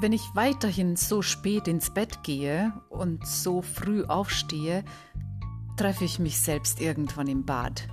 Wenn ich weiterhin so spät ins Bett gehe und so früh aufstehe, treffe ich mich selbst irgendwann im Bad.